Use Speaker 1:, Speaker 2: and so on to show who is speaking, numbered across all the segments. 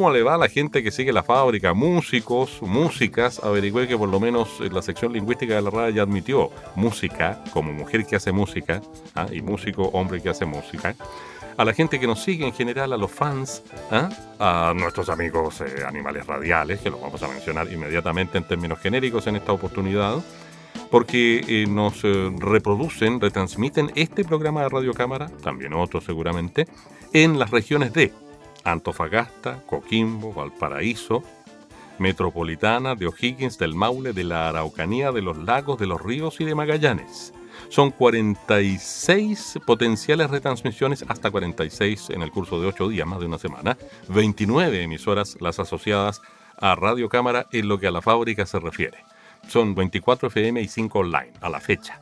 Speaker 1: ¿Cómo le va a la gente que sigue la fábrica? Músicos, músicas. Averigüé que por lo menos la sección lingüística de la radio ya admitió música como mujer que hace música ¿ah? y músico hombre que hace música. A la gente que nos sigue en general, a los fans, ¿ah? a nuestros amigos eh, animales radiales, que los vamos a mencionar inmediatamente en términos genéricos en esta oportunidad, porque eh, nos eh, reproducen, retransmiten este programa de Radio Cámara, también otros seguramente, en las regiones de Antofagasta, Coquimbo, Valparaíso, Metropolitana, de O'Higgins, del Maule, de la Araucanía, de los lagos, de los ríos y de Magallanes. Son 46 potenciales retransmisiones, hasta 46 en el curso de 8 días, más de una semana. 29 emisoras las asociadas a Radio Cámara en lo que a la fábrica se refiere. Son 24 FM y 5 online a la fecha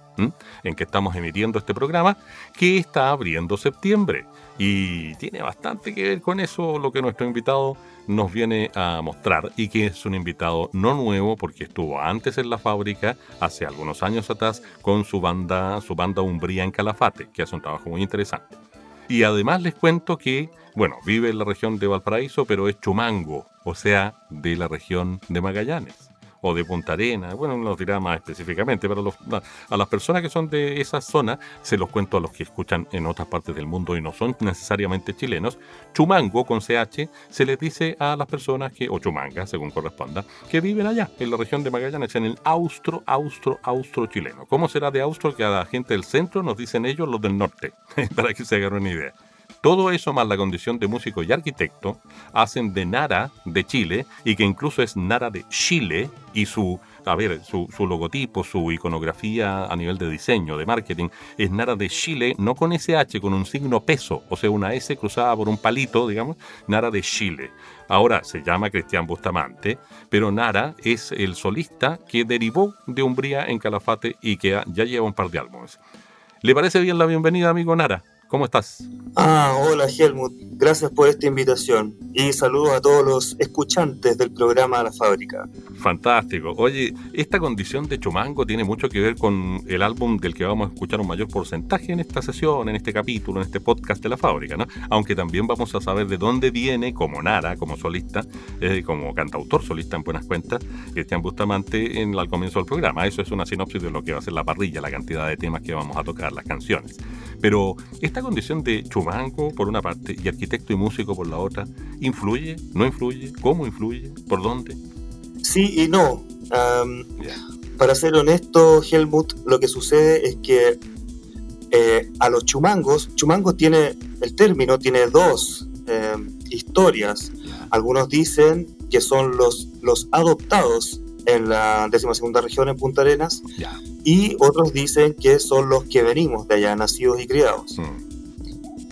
Speaker 1: en que estamos emitiendo este programa, que está abriendo septiembre. Y tiene bastante que ver con eso lo que nuestro invitado nos viene a mostrar y que es un invitado no nuevo porque estuvo antes en la fábrica hace algunos años atrás con su banda, su banda Umbría en Calafate, que hace un trabajo muy interesante. Y además les cuento que, bueno, vive en la región de Valparaíso, pero es chumango, o sea, de la región de Magallanes o de Punta Arena, bueno, no dirá más específicamente, pero a las personas que son de esa zona, se los cuento a los que escuchan en otras partes del mundo y no son necesariamente chilenos, chumango con CH se les dice a las personas que, o chumanga, según corresponda, que viven allá, en la región de Magallanes, en el austro, austro, austro chileno. ¿Cómo será de austro que a la gente del centro nos dicen ellos los del norte? Para que se hagan una idea. Todo eso más la condición de músico y arquitecto hacen de Nara de Chile y que incluso es Nara de Chile y su, a ver, su, logotipo, su iconografía a nivel de diseño, de marketing, es Nara de Chile, no con SH, con un signo peso, o sea, una S cruzada por un palito, digamos, Nara de Chile. Ahora se llama Cristian Bustamante, pero Nara es el solista que derivó de Umbría en Calafate y que ya lleva un par de álbumes. ¿Le parece bien la bienvenida, amigo Nara? ¿Cómo estás?
Speaker 2: Ah, hola Helmut, gracias por esta invitación y saludos a todos los escuchantes del programa La Fábrica.
Speaker 1: Fantástico. Oye, esta condición de chumango tiene mucho que ver con el álbum del que vamos a escuchar un mayor porcentaje en esta sesión, en este capítulo, en este podcast de La Fábrica, ¿no? Aunque también vamos a saber de dónde viene, como Nara, como solista, eh, como cantautor solista en buenas cuentas, Cristian Bustamante en, al comienzo del programa. Eso es una sinopsis de lo que va a ser la parrilla, la cantidad de temas que vamos a tocar, las canciones. Pero esta condición de chumanco por una parte y arquitecto y músico por la otra, ¿influye? ¿No influye? ¿Cómo influye? ¿Por dónde?
Speaker 2: Sí y no. Para ser honesto, Helmut, lo que sucede es que eh, a los chumangos, chumango tiene, el término tiene dos em, historias. Algunos dicen que son los, los adoptados en la segunda región en Punta Arenas y otros dicen que son los que venimos de allá, nacidos y criados. Mm.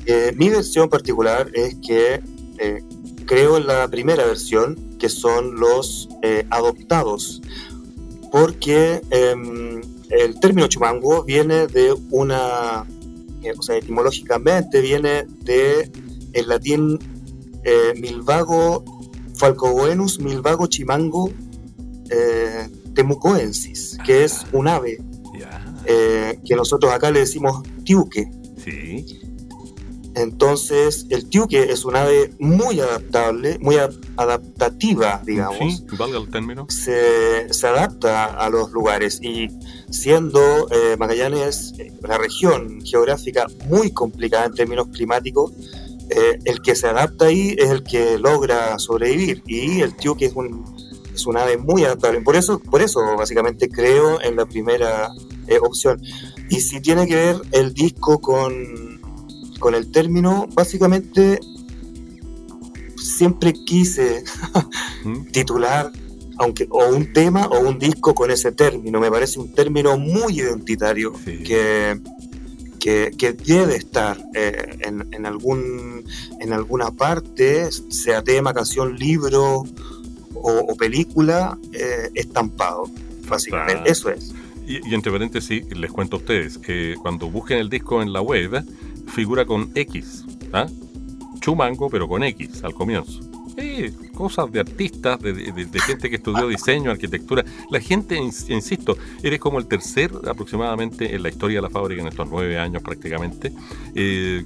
Speaker 2: Eh, mi versión particular es que eh, creo en la primera versión, que son los eh, adoptados, porque em, el término chumango viene de una, o sea, etimológicamente viene de el latín milvago falcovenus milvago chimango temucoensis, que es un ave que nosotros acá le decimos tiuque. Sí. Entonces, el tiuque es un ave muy adaptable, muy adaptativa, digamos.
Speaker 1: Sí, valga el término.
Speaker 2: Se, se adapta a los lugares y siendo eh, Magallanes eh, una región geográfica muy complicada en términos climáticos, eh, el que se adapta ahí es el que logra sobrevivir y el tiuque es un, es un ave muy adaptable. Por eso, por eso básicamente creo en la primera opción. Y si tiene que ver el disco con con el término, básicamente siempre quise titular aunque o un tema o un disco con ese término. Me parece un término muy identitario que, que, debe estar eh, en, algún, en alguna parte, sea tema, canción, libro o, película, eh, estampado, básicamente. Eso es.
Speaker 1: Y, entre paréntesis, les cuento a ustedes, que cuando busquen el disco en la web, figura con X, ¿ah? Chumango, pero con X al comienzo cosas de artistas, de, gente que estudió diseño, arquitectura. La gente, insisto, eres como el tercer aproximadamente en la historia de la fábrica en estos nueve años prácticamente. Eh,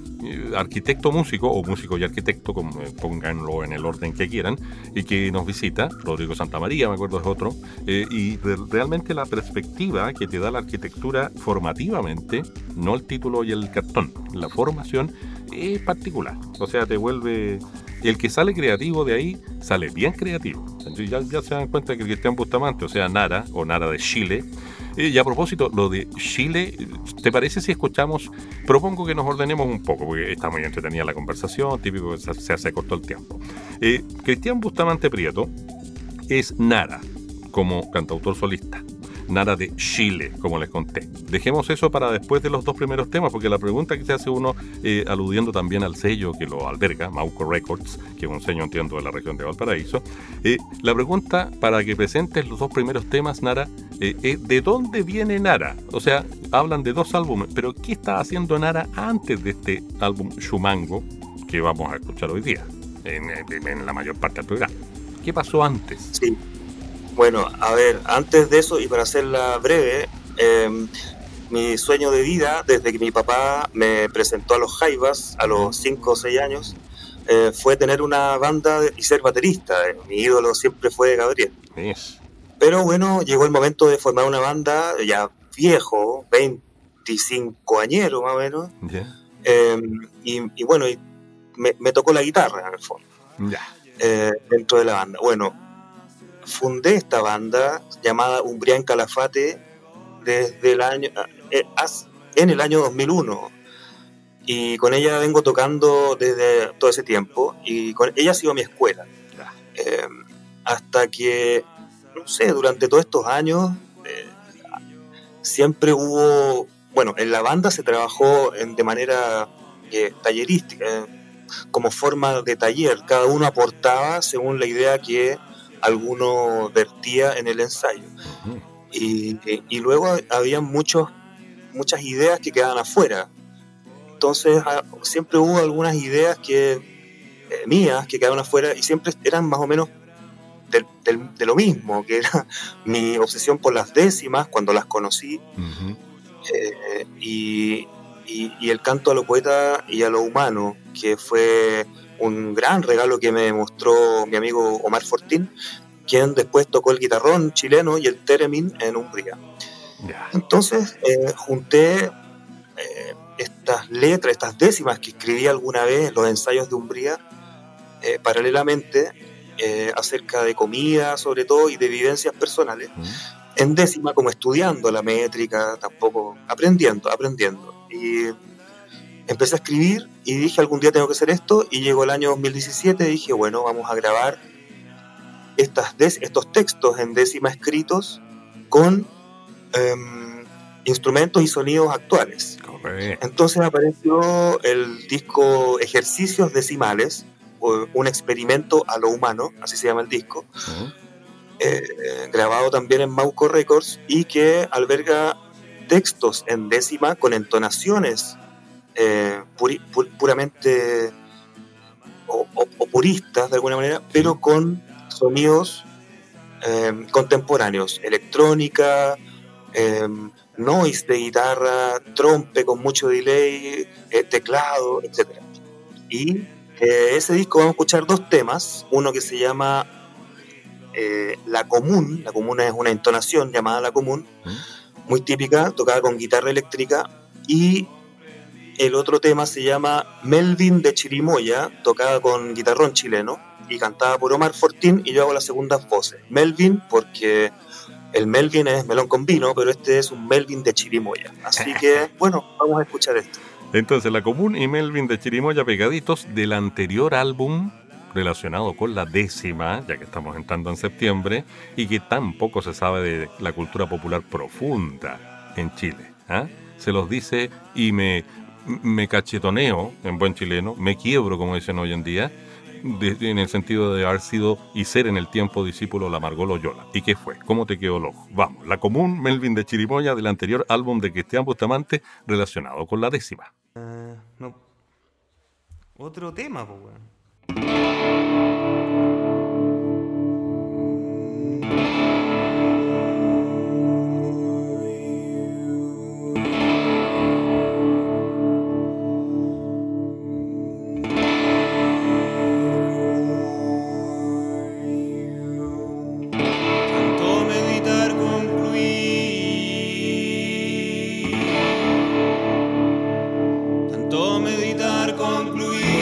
Speaker 1: arquitecto músico, o músico y arquitecto, como, eh, pónganlo en el orden que quieran, y que nos visita, Rodrigo Santamaría, me acuerdo es otro, eh, y realmente la perspectiva que te da la arquitectura formativamente, no el título y el cartón, la formación es particular. O sea, te vuelve y el que sale creativo de ahí, sale bien creativo. Ya, se dan cuenta que Cristian Bustamante, o sea, Nara, o Nara de Chile, y a propósito, lo de Chile, ¿te parece si escuchamos? Propongo que nos ordenemos un poco, porque está muy entretenida la conversación, típico que se hace corto el tiempo. Eh, Cristian Bustamante Prieto es Nara como cantautor solista nada de Chile, como les conté. Dejemos eso para después de los dos primeros temas, porque la pregunta que se hace uno, eh, aludiendo también al sello que lo alberga, Mauco Records, que es un sello, entiendo, de la región de Valparaíso, eh, la pregunta para que presentes los dos primeros temas, Nara, eh, es ¿de dónde viene Nara? O sea, hablan de dos álbumes, pero ¿qué estaba haciendo Nara antes de este álbum Shumango que vamos a escuchar hoy día, en, en la mayor parte del programa? ¿Qué pasó antes?
Speaker 2: Sí. Bueno, a ver, antes de eso, y para hacerla breve, em, mi sueño de vida, desde que mi papá me presentó a los Jaivas a los 5 o 6 años, eh, fue tener una banda y ser baterista. Eh, mi ídolo siempre fue Gabriel. Pero bueno, llegó el momento de formar una banda ya viejo, 25 añeros más o menos. Em, y, bueno, me, tocó la guitarra en el fondo. Eh, dentro de la banda. Bueno, fundé esta banda llamada Umbrián Calafate desde el año, eh, en el año 2001 y con ella vengo tocando desde todo ese tiempo y con ella ha sido mi escuela. Eh, hasta que, no sé, durante todos estos años eh, siempre hubo, bueno, en la banda se trabajó en, de manera tallerística, como forma de taller, cada uno aportaba según la idea que alguno vertía en el ensayo. y, luego había muchos, muchas ideas que quedaban afuera. Entonces ah, siempre hubo algunas ideas que eh, mías que quedaban afuera y siempre eran más o menos de, lo mismo, que era mi obsesión por las décimas cuando las conocí eh, y, y, el canto a lo poeta y a lo humano, que fue un gran regalo que me mostró mi amigo Omar Fortín, quien después tocó el guitarrón chileno y el teremin en Umbría. Entonces eh, junté eh, estas letras, estas décimas que escribí alguna vez en los ensayos de Umbría, eh, paralelamente acerca de comida sobre todo y de vivencias personales, en décima como estudiando la métrica, tampoco aprendiendo, aprendiendo. Y empecé a escribir y dije algún día tengo que hacer esto y llegó el año 2017 y dije bueno vamos a grabar estas estos textos en décima escritos con em, instrumentos y sonidos actuales. Entonces apareció el disco Ejercicios Decimales, un experimento a lo humano, así se llama el disco, eh, grabado también en Mauco Records y que alberga textos en décima con entonaciones eh, puramente o, puristas de alguna manera, pero con sonidos em, contemporáneos, electrónica, em, noise de guitarra, trompe con mucho delay, eh, teclado, etc. Y eh, ese disco vamos a escuchar dos temas, uno que se llama La Común, la Común es una entonación llamada La Común, muy típica, tocada con guitarra eléctrica, y el otro tema se llama Melvin de Chirimoya, tocada con guitarrón chileno y cantada por Omar Fortín y yo hago las segundas voces. Melvin porque el Melvin es melón con vino, pero este es un Melvin de Chirimoya. Así que, bueno, vamos a escuchar esto.
Speaker 1: Entonces, La Común y Melvin de Chirimoya pegaditos del anterior álbum relacionado con la décima, ya que estamos entrando en septiembre, y que tampoco se sabe de la cultura popular profunda en Chile. ¿ah? se los dice y me, me cachetoneo, en buen chileno, me quiebro, como dicen hoy en día, en el sentido de haber sido y ser en el tiempo discípulo la Margot Loyola. ¿Y qué fue? ¿Cómo te quedó loco? Vamos, la común Melvin de Chirimoya del anterior álbum de Cristian Bustamante relacionado con la décima.
Speaker 3: No. Otro tema, pues, meditar concluir.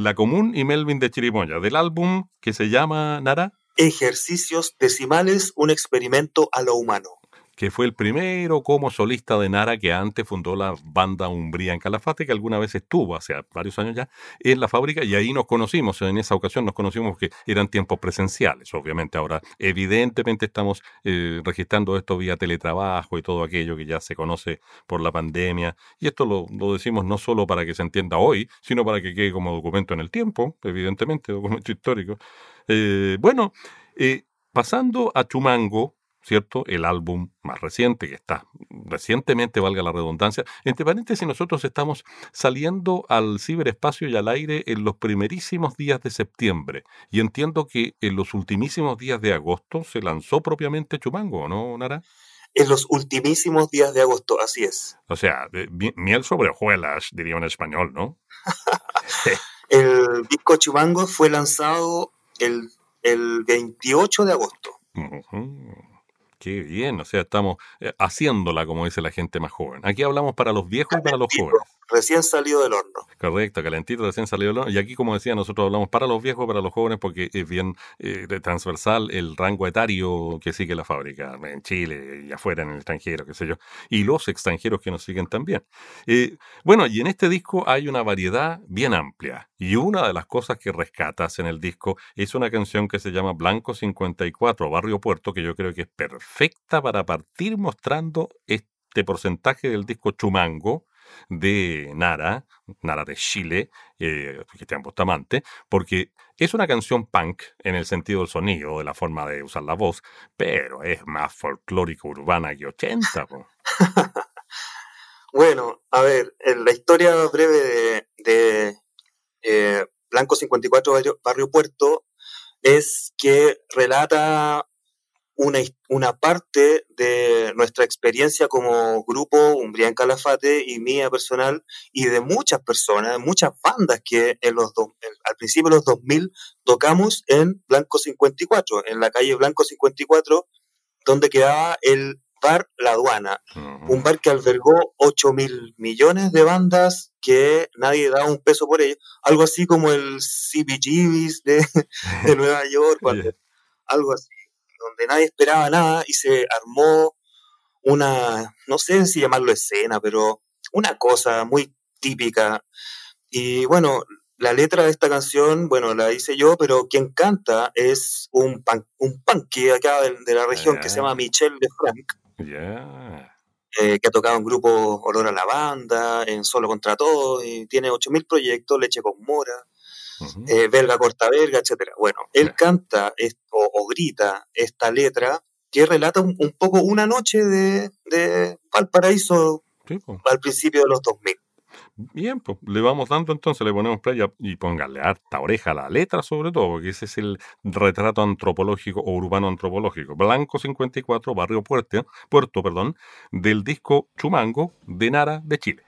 Speaker 1: La Común y Melvin de Chirimoya, del álbum que se llama Nara.
Speaker 2: Ejercicios decimales, un experimento a lo humano
Speaker 1: que fue el primero como solista de Nara que antes fundó la banda Umbría en Calafate, que alguna vez estuvo, hace varios años ya, en la fábrica y ahí nos conocimos, en esa ocasión nos conocimos porque eran tiempos presenciales, obviamente ahora evidentemente estamos eh, registrando esto vía teletrabajo y todo aquello que ya se conoce por la pandemia y esto lo, decimos no solo para que se entienda hoy, sino para que quede como documento en el tiempo, evidentemente, documento histórico. Eh, bueno, eh, pasando a Chumango, ¿cierto? El álbum más reciente, que está recientemente, valga la redundancia. Entre paréntesis, nosotros estamos saliendo al ciberespacio y al aire en los primerísimos días de septiembre. Y entiendo que en los ultimísimos días de agosto se lanzó propiamente Chumango, ¿no, Nara?
Speaker 2: En los ultimísimos días de agosto, así es.
Speaker 1: O sea, miel sobre hojuelas, diría un español, ¿no?
Speaker 2: el disco Chumango fue lanzado el, el 28 de agosto.
Speaker 1: Qué bien, o sea, estamos eh, haciéndola, como dice la gente más joven. Aquí hablamos para los viejos y para los jóvenes.
Speaker 2: Recién salido del horno.
Speaker 1: Correcto, calentito, recién salido del horno. Y aquí, como decía, nosotros hablamos para los viejos para los jóvenes porque es bien eh, transversal el rango etario que sigue la fábrica en Chile y afuera, en el extranjero, qué sé yo. Y los extranjeros que nos siguen también. Eh, bueno, y en este disco hay una variedad bien amplia. Y una de las cosas que rescatas en el disco es una canción que se llama Blanco 54, Barrio Puerto, que yo creo que es perfecta para partir mostrando este porcentaje del disco Chumango, de Nara, Nara de Chile, eh, Cristian Bustamante, porque es una canción punk en el sentido del sonido, de la forma de usar la voz, pero es más folclórico urbana que 80.
Speaker 2: bueno, a ver, en la historia breve de, eh, Blanco 54 Barrio Puerto es que relata una, parte de nuestra experiencia como grupo Umbría en Calafate y mía personal y de muchas personas, muchas bandas que en los al principio de los 2000 tocamos en Blanco 54, en la calle Blanco 54, donde quedaba el bar La Aduana, un bar que albergó 8 mil millones de bandas que nadie daba un peso por ello, algo así como el CBGBs de, de Nueva York, algo así donde nadie esperaba nada y se armó una, no sé si llamarlo escena, pero una cosa muy típica. Y bueno, la letra de esta canción, bueno, la hice yo, pero quien canta es un, pan, un punky acá de, la región que se llama Michel de Frank. Eh, que ha tocado en grupo Olor a la Banda, en Solo contra Todo, y tiene 8.000 proyectos, Leche con Mora eh, belga corta belga, etcétera. Bueno, él canta o, grita esta letra que relata un, poco una noche de, de Valparaíso al principio de los 2000.
Speaker 1: Bien, pues le vamos dando entonces, le ponemos playa y póngale harta oreja a la letra sobre todo, porque ese es el retrato antropológico o urbano antropológico. Blanco 54, Barrio Puerto, Puerto perdón, del disco Chumango de Nara de Chile.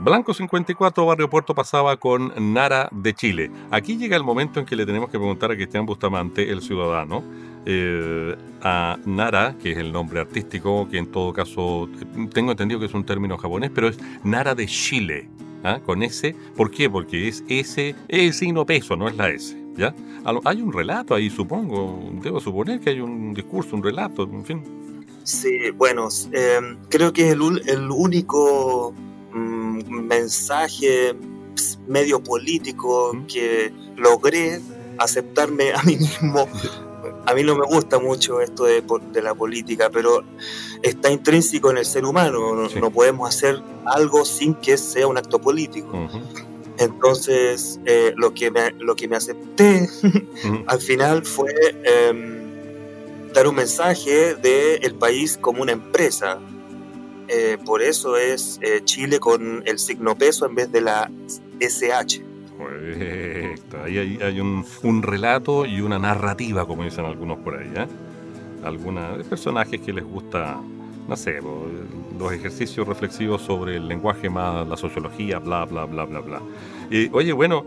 Speaker 1: Blanco 54, Barrio Puerto pasaba con Nara de Chile. Aquí llega el momento en que le tenemos que preguntar a Cristian Bustamante, el ciudadano, eh, a Nara, que es el nombre artístico, que en todo caso tengo entendido que es un término japonés, pero es Nara de Chile, ¿ah? con S. ¿Por qué? Porque es S, es el signo peso, no es la S. ¿ya? Hay un relato ahí, supongo, debo suponer que hay un discurso, un relato, en fin.
Speaker 2: Sí, bueno, eh, creo que es el único mensaje medio político que logré aceptarme a mí mismo. A mí no me gusta mucho esto de, la política, pero está intrínseco en el ser humano. No, podemos hacer algo sin que sea un acto político. Entonces, eh, lo, que me, lo que me acepté al final fue em, dar un mensaje del el país como una empresa, eh, por eso es eh, Chile con el signo peso en vez de la SH.
Speaker 1: Ahí hay, un, relato y una narrativa, como dicen algunos por ahí. ¿eh? Algunos personajes que les gusta, no sé, los ejercicios reflexivos sobre el lenguaje más la sociología, bla, bla, bla, bla, bla. oye, bueno,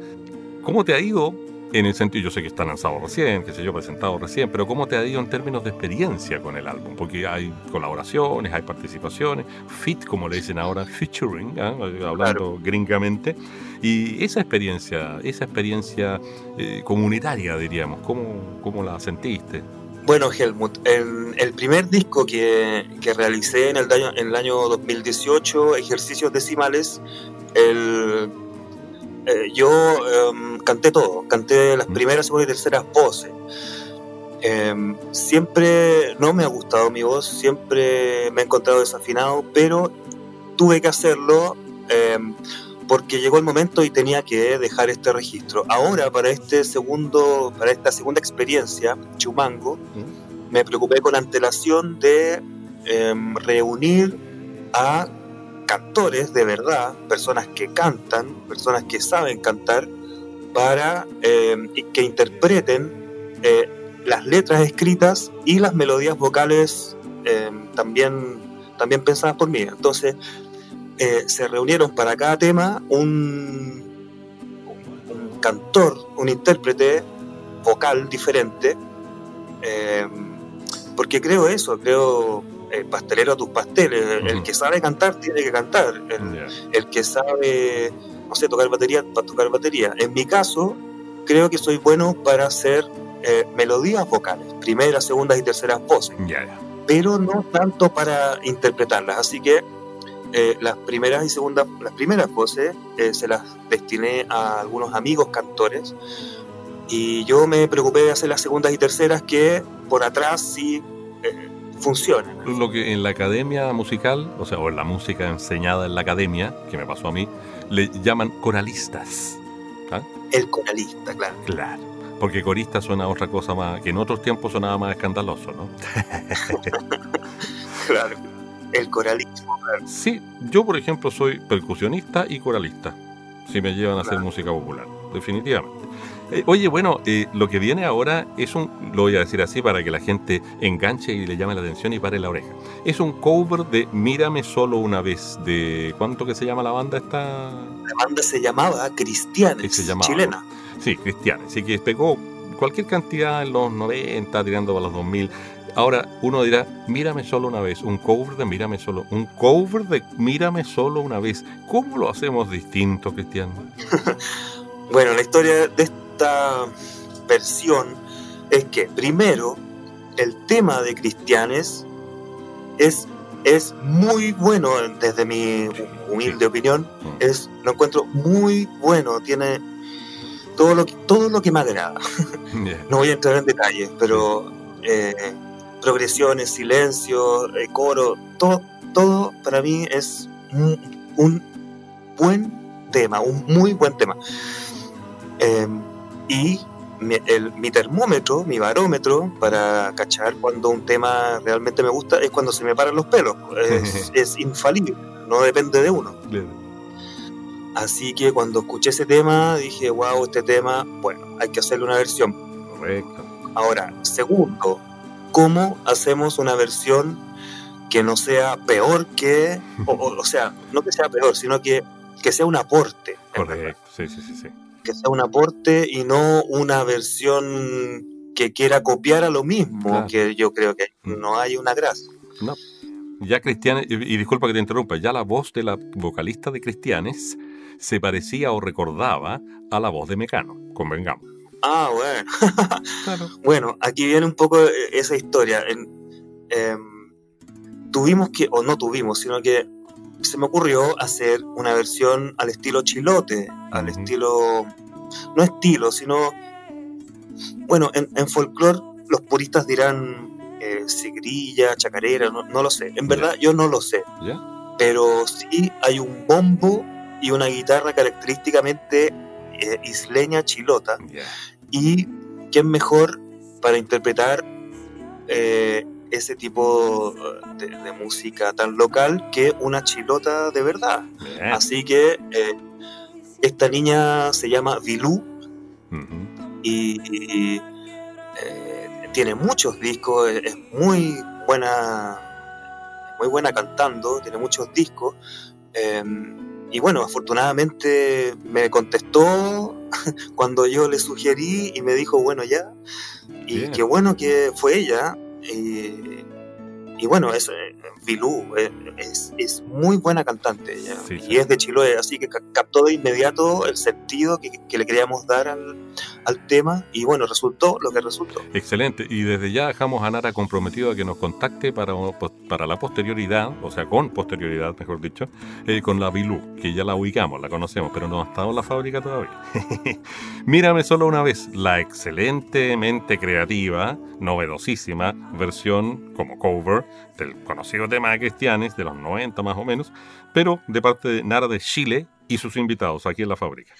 Speaker 1: ¿cómo te ha ido en el sentido, yo sé que está lanzado recién, que sé yo, presentado recién, pero ¿cómo te ha ido en términos de experiencia con el álbum? Porque hay colaboraciones, hay participaciones, fit, como le dicen ahora, featuring, ¿ah? hablando gringamente, y esa experiencia, esa experiencia eh, comunitaria, diríamos, ¿cómo, ¿cómo, la sentiste?
Speaker 2: Bueno, Helmut, el, el primer disco que, que realicé en el, año, en el año 2018, Ejercicios Decimales, el eh, yo em, canté todo, canté las primeras, segundas y terceras voces. Em, siempre no me ha gustado mi voz, siempre me he encontrado desafinado, pero tuve que hacerlo em, porque llegó el momento y tenía que dejar este registro. Ahora, para este segundo, para esta segunda experiencia, Chumango, me preocupé con antelación de reunir a cantores de verdad, personas que cantan, personas que saben cantar, para eh, que interpreten eh, las letras escritas y las melodías vocales eh, también, también pensadas por mí. Entonces, se reunieron para cada tema un, un, cantor, un intérprete vocal diferente, porque creo eso, creo el pastelero a tus pasteles. El que sabe cantar tiene que cantar. El, que sabe, no sé, tocar batería, para tocar batería. En mi caso, creo que soy bueno para hacer eh, melodías vocales, primeras, segundas y terceras voces. Pero no tanto para interpretarlas. Así que eh, las primeras y segundas, las primeras voces eh, se las destiné a algunos amigos cantores. Y yo me preocupé de hacer las segundas y terceras que por atrás sí funciona.
Speaker 1: Lo que en la academia musical, o sea, o en la música enseñada en la academia, que me pasó a mí, le llaman coralistas.
Speaker 2: ¿ah? El coralista, claro.
Speaker 1: Claro. Porque corista suena otra cosa más, que en otros tiempos sonaba más escandaloso, ¿no?
Speaker 2: claro. El coralismo, claro.
Speaker 1: Sí, yo por ejemplo soy percusionista y coralista, si me llevan a hacer música popular, definitivamente. Eh, oye, bueno, eh, lo que viene ahora es un, lo voy a decir así para que la gente enganche y le llame la atención y pare la oreja. Es un cover de Mírame solo una vez, de ¿cuánto que se llama la banda esta?
Speaker 2: La banda se llamaba Cristianes, se llamaba, chilena.
Speaker 1: Sí, Cristianes, así que pegó cualquier cantidad en los 90, tirando a los 2000. Ahora uno dirá, mírame solo una vez, un cover de mírame solo, un cover de mírame solo una vez. ¿Cómo lo hacemos distinto, Cristiano?
Speaker 2: bueno, la historia de versión es que, primero, el tema de Cristianes es, es muy bueno, desde mi humilde opinión, mm. es, lo encuentro muy bueno, tiene todo lo que, todo lo que me agrada. no voy a entrar en detalles, pero eh, progresiones, silencio, eh, coro, todo, todo para mí es un, buen tema, un muy buen tema. Em, y mi, termómetro, mi barómetro para cachar cuando un tema realmente me gusta es cuando se me paran los pelos. Es, infalible, no depende de uno. Así que cuando escuché ese tema dije, wow, este tema, bueno, hay que hacerle una versión.
Speaker 1: Correcto.
Speaker 2: Ahora, segundo, ¿cómo hacemos una versión que no sea peor que, o, o sea, no que sea peor, sino que que sea un aporte.
Speaker 4: Correcto, sí, sí, sí. sí.
Speaker 2: Que sea un aporte y no una versión que quiera copiar a lo mismo,
Speaker 4: Claro.
Speaker 2: que yo creo que
Speaker 4: Mm.
Speaker 2: no hay una gracia.
Speaker 4: No. Ya Cristianes, y, y disculpa que te interrumpa, ya la voz de la vocalista de Cristianes se parecía o recordaba a la voz de Mecano, convengamos.
Speaker 2: Ah, bueno.
Speaker 4: Claro.
Speaker 2: Bueno, aquí viene un poco eh, esa historia. En- em, tuvimos que, o no tuvimos, sino que se me ocurrió hacer una versión al estilo chilote, al estilo, no estilo, sino, bueno, en, en folclore los puristas dirán eh, sigrilla, chacarera, no, no lo sé. En verdad yo no lo sé, pero sí hay un bombo y una guitarra característicamente eh, isleña chilota
Speaker 4: Ya.
Speaker 2: y quién mejor para interpretar eh, ese tipo de, de música tan local que una chilota de verdad.
Speaker 4: Bien.
Speaker 2: Así que eh, esta niña se llama Vilú y, y, eh, tiene muchos discos, es, es muy buena, muy buena cantando, tiene muchos discos. eh, y bueno, afortunadamente me contestó cuando yo le sugerí y me dijo, bueno, ya. Y
Speaker 4: Bien.
Speaker 2: qué bueno que fue ella. Y, y bueno, es, eh, eh, es, es muy buena cantante
Speaker 4: Sí,
Speaker 2: y
Speaker 4: sí.
Speaker 2: es de Chiloé, así que ca- captó de inmediato el sentido que, que le queríamos dar al, al tema y bueno, resultó lo que resultó.
Speaker 4: Excelente. Y desde ya dejamos a Nara comprometido a que nos contacte para, para la posterioridad, o sea, con posterioridad, mejor dicho, eh, con la Bilú, que ya la ubicamos, la conocemos, pero no ha estado en la fábrica todavía. Mírame solo una vez, la excelentemente creativa, novedosísima versión como cover del conocido tema de Cristianes de los 90 más o menos, pero de parte de Nara de Chile y sus invitados aquí en la fábrica.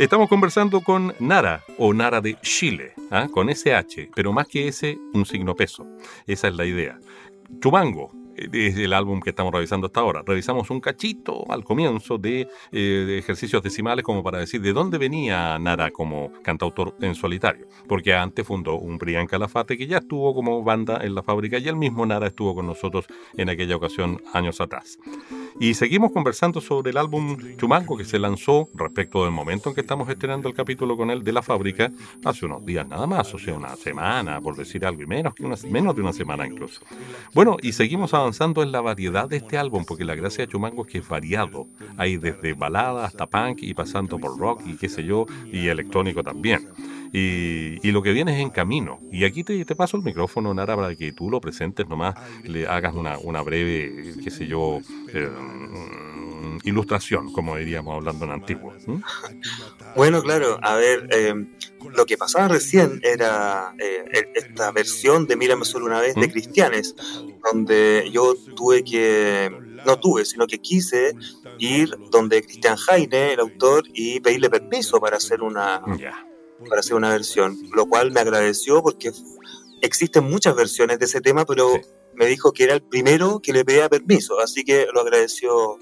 Speaker 1: Estamos conversando con Nara o Nara de Chile, ¿ah? con SH, pero más que ese, un signo peso. Esa es la idea. Chumango, es el álbum que estamos revisando hasta ahora. Revisamos un cachito al comienzo de, eh, de, ejercicios decimales como para decir de dónde venía Nara como cantautor en solitario. Porque antes fundó un Brian Calafate que ya estuvo como banda en la fábrica y el mismo Nara estuvo con nosotros en aquella ocasión años atrás. Y seguimos conversando sobre el álbum Chumango que se lanzó respecto del momento en que estamos estrenando el capítulo con él de la fábrica hace unos días nada más, o sea, una semana, por decir algo, y menos, que una, menos de una semana incluso. Bueno, y seguimos avanzando en la variedad de este álbum, porque la gracia de Chumango es que es variado. Hay desde balada hasta punk y pasando por rock y qué sé yo, y electrónico también. Y, y, lo que viene es en camino. Y aquí te, paso el micrófono, Nara, para que tú lo presentes nomás, le hagas una, una breve, qué sé yo, eh, ilustración, como diríamos hablando en antiguo. ¿Mm?
Speaker 2: Bueno, claro, a ver, eh, lo que pasaba recién era eh, esta versión de Mírame solo una vez ¿Mm? de Cristianes, donde yo tuve que, no tuve, sino que quise ir donde Cristian Jaime, el autor, y pedirle permiso para hacer una... Para hacer una versión, lo cual me agradeció porque existen muchas versiones de ese tema, pero sí. me dijo que era el primero que le pedía permiso, así que lo agradeció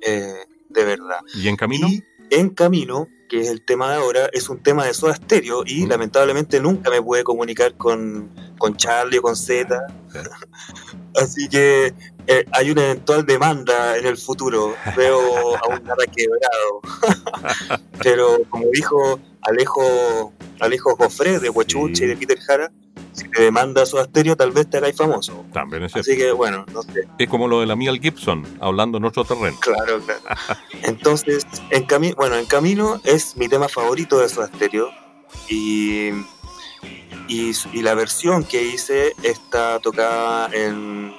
Speaker 2: eh, de verdad.
Speaker 1: ¿Y en camino?
Speaker 2: Y en camino, que es el tema de ahora, es un tema de Soda Stereo y mm. lamentablemente nunca me pude comunicar con, con Charlie o con Z. así que eh, hay una eventual demanda en el futuro. Veo a un nada quebrado. Pero como dijo Alejo, Alejo Joffre de Huachuche sí. y de Peter Jara, si te demanda su asterio, tal vez te hagáis famoso.
Speaker 1: También es
Speaker 2: Así que bueno, no sé.
Speaker 1: Es como lo de la Miel Gibson, hablando en otro terreno.
Speaker 2: Claro, claro. Entonces, en camino, bueno, en camino es mi tema favorito de su asterio y, y, y, la versión que hice está tocada en,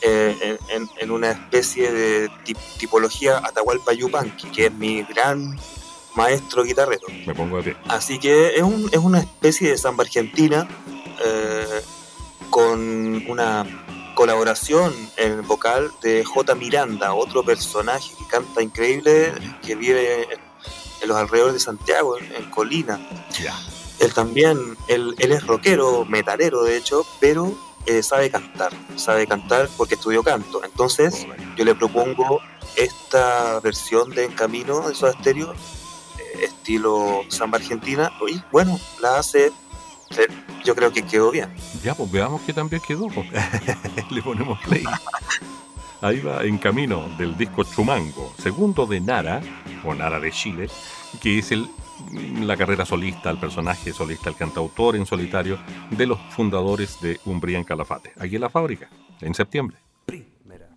Speaker 2: eh, en, en, una especie de tip, tipología Atahualpa Yupanqui, que es mi gran maestro guitarrero.
Speaker 1: Me pongo de pie.
Speaker 2: Así que es, un, es una especie de samba argentina eh, con una colaboración en vocal de J. Miranda, otro personaje que canta increíble, que vive en, en los alrededores de Santiago, en, en Colina. Él también, él, él, es rockero, metalero de hecho, pero eh, sabe cantar, sabe cantar porque estudió canto. Entonces yo le propongo esta versión de En Camino de Soda Stereo estilo samba argentina y bueno, la hace yo creo que quedó bien.
Speaker 1: Ya, pues veamos que también quedó. Pues. Le ponemos play. Ahí va en camino del disco Chumango, segundo de Nara, o Nara de Chile, que es el, la carrera solista, el personaje solista, el cantautor en solitario de los fundadores de Umbría en Calafate, aquí en la fábrica, en septiembre.
Speaker 5: Primera.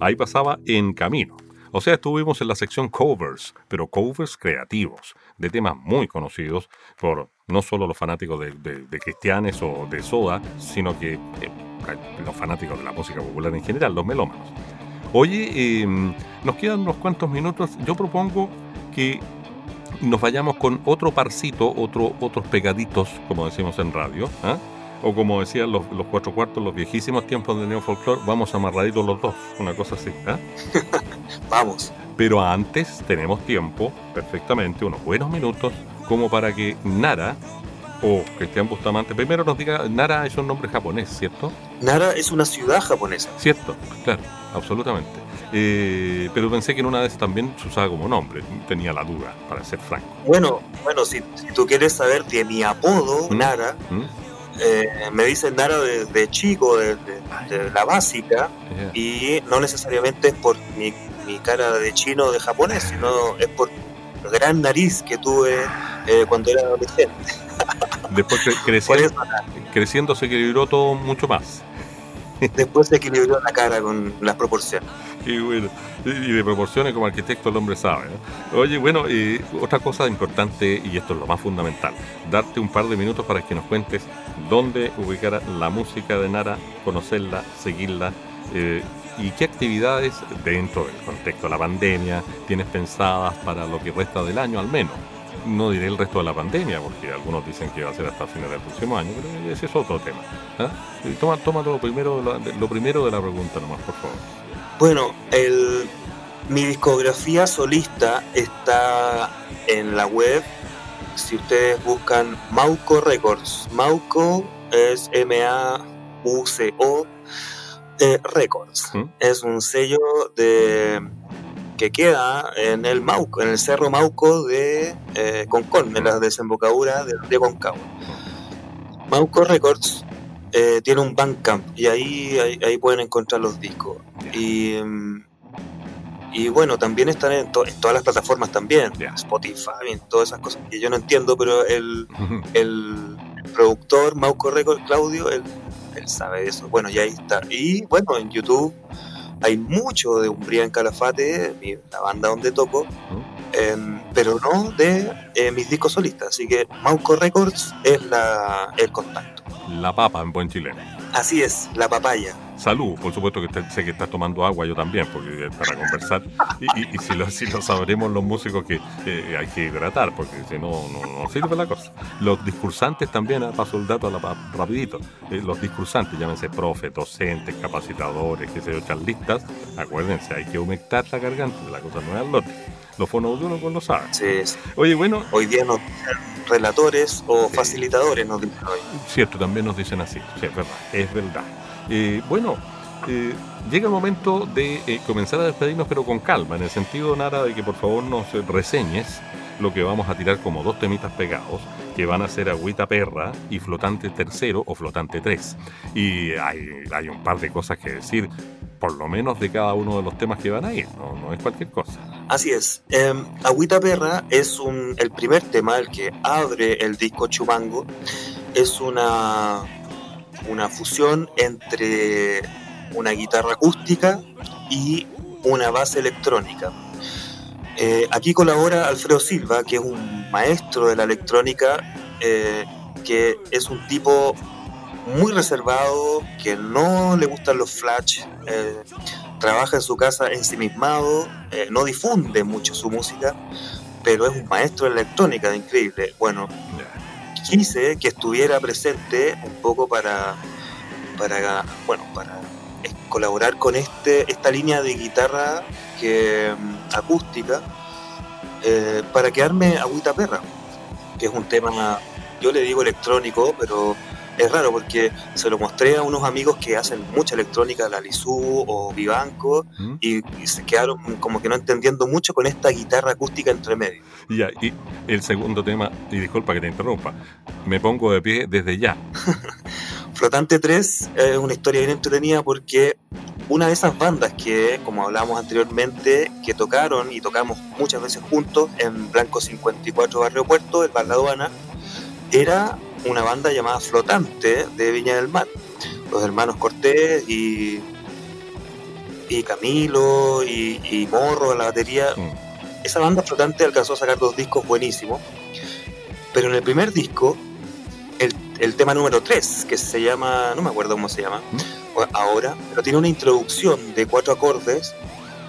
Speaker 1: Ahí pasaba En Camino. O sea, estuvimos en la sección covers, pero covers creativos, de temas muy conocidos por no solo los fanáticos de, de, Cristianes o de Soda, sino que eh, los fanáticos de la música popular en general, los melómanos. Oye, em, nos quedan unos cuantos minutos. Yo propongo que nos vayamos con otro parcito, otro, otros pegaditos, como decimos en radio, ¿ah? O como decían los, cuatro cuartos, los viejísimos tiempos de Neo Folklore, vamos amarraditos los dos, una cosa así. ¿ah?
Speaker 2: vamos.
Speaker 1: Pero antes tenemos tiempo, perfectamente, unos buenos minutos, como para que Nara o Cristian Bustamante, primero nos diga, Nara es un nombre japonés, ¿cierto?
Speaker 2: Nara es una ciudad japonesa.
Speaker 1: Cierto, claro, absolutamente. Eh, pero pensé que en una vez también se usaba como nombre, tenía la duda, para ser franco.
Speaker 2: Bueno, bueno, si, tú quieres saber de mi apodo, ¿Mm? Nara, ¿Mm? Eh, me dicen Nara de, chico, de, la básica, y no necesariamente es por mi, cara de chino o de japonés, sino es por la gran nariz que tuve eh, cuando era adolescente.
Speaker 1: Después creciendo, creciendo se equilibró todo mucho más.
Speaker 2: Después se equilibró la cara con las proporciones.
Speaker 1: Y bueno, y de proporciones como arquitecto el hombre sabe. Oye, bueno, y otra cosa importante, y esto es lo más fundamental, darte un par de minutos para que nos cuentes dónde ubicar la música de Nara, conocerla, seguirla, eh, y qué actividades dentro del contexto de la pandemia tienes pensadas para lo que resta del año al menos no diré el resto de la pandemia, porque algunos dicen que va a ser hasta fines del próximo año, pero ese es otro tema. ¿ah? Toma, toma lo, primero, lo primero de la pregunta nomás, por favor.
Speaker 2: Bueno, el, mi discografía solista está en la web. Si ustedes buscan Mauco Records, Mauco es M-A-U-C-O eh, Records. ¿Mm? Es un sello de que queda en el Mauco, en el cerro Mauco de eh, Concón, en la desembocadura de, de Concagua. Mauco Records eh, tiene un Bandcamp y ahí, ahí, pueden encontrar los discos. Y, y bueno, también están en, todas las plataformas también, Spotify, todas esas cosas que yo no entiendo, pero el, el productor Mauco Records, Claudio, él, él sabe eso. Bueno, y ahí está. Y bueno, en YouTube hay mucho de Umbría en Calafate, la banda donde toco, em, pero no de eh, mis discos solistas. Así que Mauco Records es la, el contacto.
Speaker 1: La papa en buen chileno.
Speaker 2: Así es, la papaya.
Speaker 1: Salud, por supuesto que sé que estás tomando agua, yo también, porque para conversar. Y, si, lo, si lo sabremos los músicos que hay que hidratar, porque si no, no, sirve la cosa. Los discursantes también, ah, paso el dato a la, rapidito. Eh, los discursantes, llámense profes, docentes, capacitadores, que se yo, charlistas, acuérdense, hay que humectar la garganta, la cosa no es al lote. Los fonoaudiólogos pues lo saben.
Speaker 2: Sí, sí.
Speaker 1: Oye, bueno.
Speaker 2: Hoy día nos relatores o facilitadores, nos dicen hoy.
Speaker 1: Cierto, también nos dicen así. Sí, es verdad. Es verdad. Eh, bueno, eh, llega el momento de eh, comenzar a despedirnos, pero con calma, en el sentido nada de que por favor nos reseñes lo que vamos a tirar como dos temitas pegados, que van a ser Agüita Perra y Flotante Tercero o Flotante 3. Y hay, hay un par de cosas que decir, por lo menos de cada uno de los temas que van a ir, no, no es cualquier cosa.
Speaker 2: Así es. Eh, Agüita Perra es un, el primer tema, el que abre el disco Chumango. Es una una fusión entre una guitarra acústica y una base electrónica. Eh, aquí colabora Alfredo Silva, que es un maestro de la electrónica, eh, que es un tipo muy reservado, que no le gustan los flash, eh, trabaja en su casa ensimismado, no difunde mucho su música, pero es un maestro de electrónica, increíble. Bueno, quise que estuviera presente un poco para, para bueno, para colaborar con este, esta línea de guitarra que, mm, acústica eh, para quedarme agüita perra, que es un tema, yo le digo electrónico, pero es raro porque se lo mostré a unos amigos que hacen mucha electrónica, la Lizú o Vivanco, ¿Mm? y, se quedaron como que no entendiendo mucho con esta guitarra acústica entre medio.
Speaker 1: Ya, y el segundo tema, y disculpa que te interrumpa, me pongo de pie desde ya.
Speaker 2: Flotante 3 es una historia bien entretenida porque una de esas bandas que, como hablábamos anteriormente, que tocaron y tocamos muchas veces juntos en Blanco 54 Barrio Puerto, el Bar era una banda llamada Flotante de Viña del Mar. Los hermanos Cortés y y Camilo y, y Morro a la batería.
Speaker 1: Mm.
Speaker 2: Esa banda flotante alcanzó a sacar dos discos buenísimos, pero en el primer disco, el, el tema número 3, que se llama, no me acuerdo cómo se llama o- ahora, pero tiene una introducción de cuatro acordes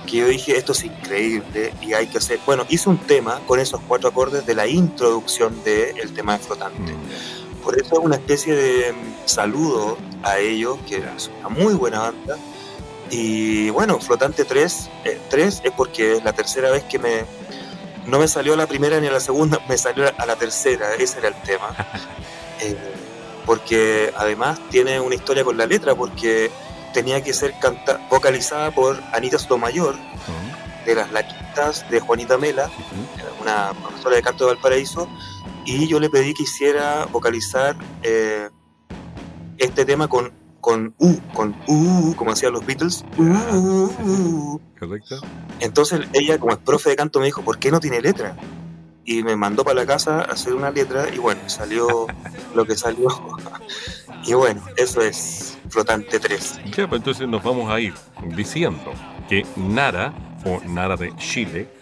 Speaker 2: que yo dije, esto es increíble y hay que hacer. Bueno, hice un tema con esos cuatro acordes de la introducción del tema de flotante.
Speaker 1: Mm.
Speaker 2: Por eso es una especie de mm, saludo a ellos, que es una muy buena banda. Y bueno, Flotante 3, eh, 3 es porque es la tercera vez que me... No me salió a la primera ni a la segunda, me salió a la tercera, ese era el tema. Eh, porque además tiene una historia con la letra, porque tenía que ser canta vocalizada por Anita Sotomayor,
Speaker 1: Mm.
Speaker 2: de las Laquitas de Juanita Mela, una profesora de canto de Valparaíso, y yo le pedí que hiciera vocalizar eh, este tema con, con U, con U, como hacían los Beatles. U.
Speaker 1: ¿Correcto?
Speaker 2: Entonces ella, como es profe de canto, me dijo, ¿por qué no tiene letra? Y me mandó para la casa a hacer una letra y bueno, salió lo que salió. y bueno, eso es Flotante 3.
Speaker 1: Ya, pues entonces nos vamos a ir diciendo que Nara, o Nara de Chile,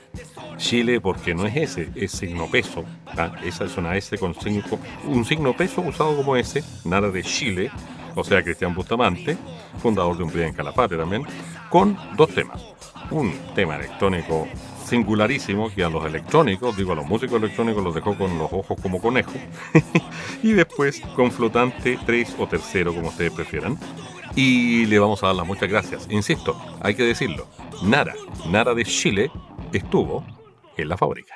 Speaker 1: Chile porque no es S, es signo peso. ¿ah? Esa es una S con signo, un signo peso usado como S, Nara de Chile, o sea, Cristian Bustamante, fundador de un en Calafate también, con dos temas. Un tema electrónico singularísimo que a los electrónicos, digo a los músicos electrónicos, los dejó con los ojos como conejo. y después con flotante 3 o tercero, como ustedes prefieran. Y le vamos a dar las muchas gracias. Insisto, hay que decirlo. Nara, Nara de Chile, estuvo en la fábrica.